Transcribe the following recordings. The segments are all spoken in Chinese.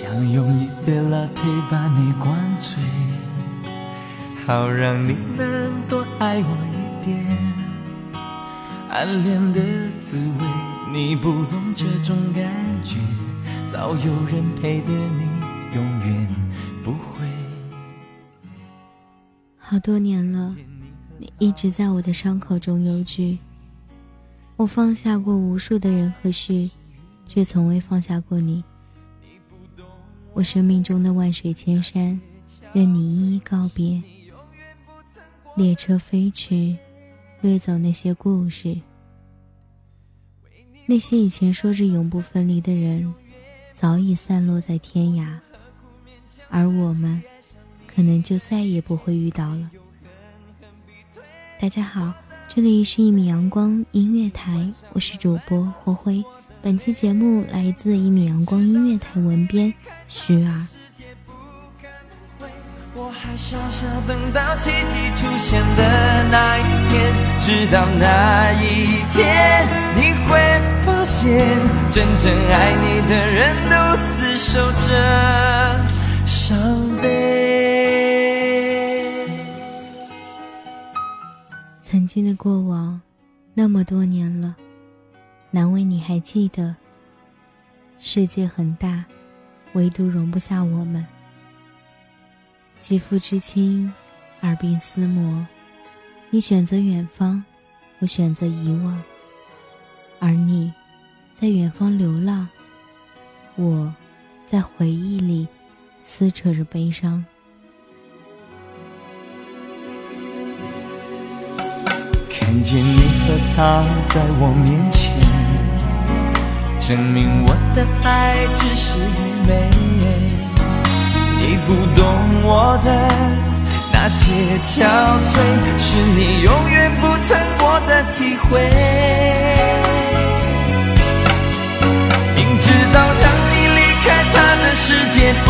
想用一杯 latte 把你灌醉，好让你能多爱我一点。暗恋的滋味，你不懂这种感觉，早有人陪的你，永远不会。好多年了，你一直在我的伤口中忧惧。我放下过无数的人和事，却从未放下过你。我生命中的万水千山，任你一一告别。列车飞驰，掠走那些故事。那些以前说着永不分离的人，早已散落在天涯，而我们，可能就再也不会遇到了。大家好。这里是一米阳光音乐台，我是主播霍辉。本期节目来自一米阳光音乐台文编徐儿。我还傻傻等到奇迹出现的那一天，直到那一天，你会发现，真正爱你的人独自守着伤悲。曾经的过往，那么多年了，难为你还记得。世界很大，唯独容不下我们。肌肤之亲，耳鬓厮磨，你选择远方，我选择遗忘。而你，在远方流浪，我，在回忆里撕扯着悲伤。看见你和他在我面前，证明我的爱只是愚昧。你不懂我的那些憔悴，是你永远不曾过的体会。明知道让你离开他的世界不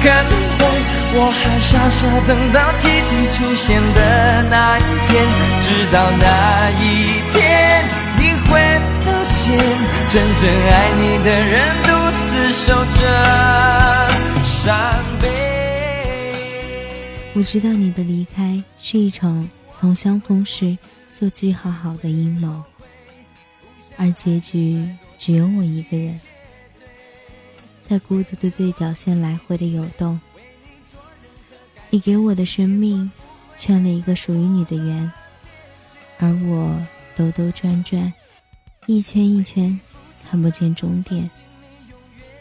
可能会，我还傻傻等到奇迹出现的那一天。直到那一天，真正爱你的人独自守着伤悲。我知道你的离开是一场从相逢时就计划好的阴谋，而结局只有我一个人，在孤独的对角线来回的游动。你给我的生命圈了一个属于你的圆。而我兜兜转转，一圈一圈，看不见终点，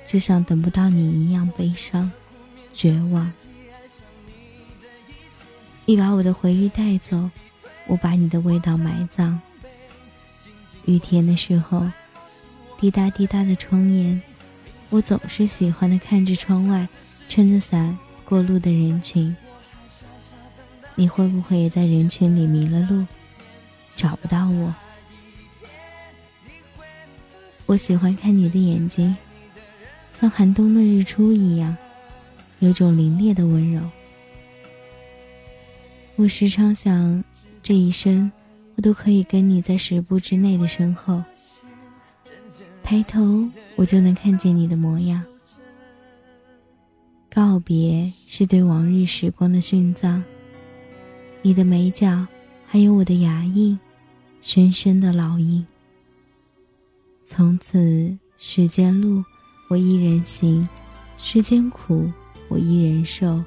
就像等不到你一样悲伤、绝望。你把我的回忆带走，我把你的味道埋葬。雨天的时候，滴答滴答的窗沿，我总是喜欢的看着窗外撑着伞过路的人群。你会不会也在人群里迷了路？找不到我，我喜欢看你的眼睛，像寒冬的日出一样，有种凛冽的温柔。我时常想，这一生我都可以跟你在十步之内的身后，抬头我就能看见你的模样。告别是对往日时光的殉葬，你的眉角，还有我的牙印。深深的烙印。从此，世间路我一人行，世间苦我一人受，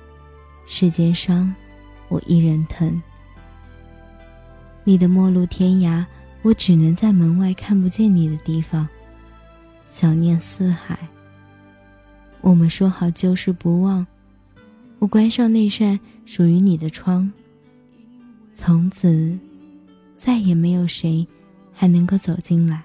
世间伤我一人疼。你的陌路天涯，我只能在门外看不见你的地方，想念四海。我们说好旧事不忘，我关上那扇属于你的窗，从此。再也没有谁还能够走进来。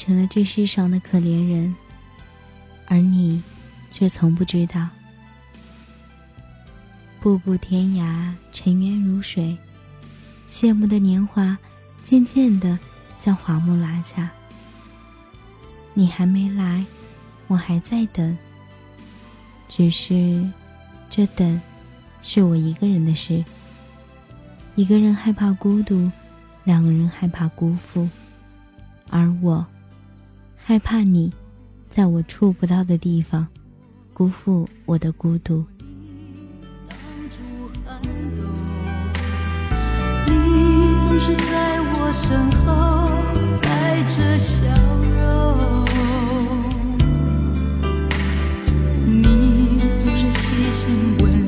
成了这世上的可怜人，而你，却从不知道。步步天涯，尘缘如水，谢幕的年华，渐渐的将华幕拉下。你还没来，我还在等。只是，这等，是我一个人的事。一个人害怕孤独，两个人害怕辜负。而我，害怕你，在我触不到的地方，辜负我的孤独。你总是在我身后带着笑容，你总是细心温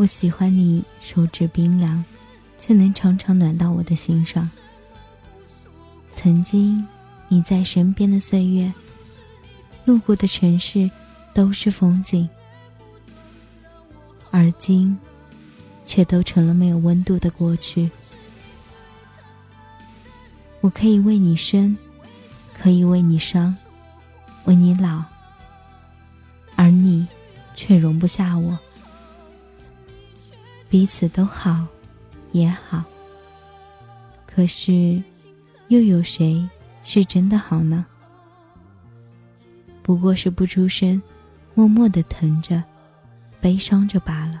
我喜欢你手指冰凉，却能常常暖到我的心上。曾经你在身边的岁月，路过的城市都是风景，而今却都成了没有温度的过去。我可以为你生，可以为你伤，为你老，而你却容不下我。彼此都好，也好。可是，又有谁是真的好呢？不过是不出声，默默的疼着，悲伤着罢了。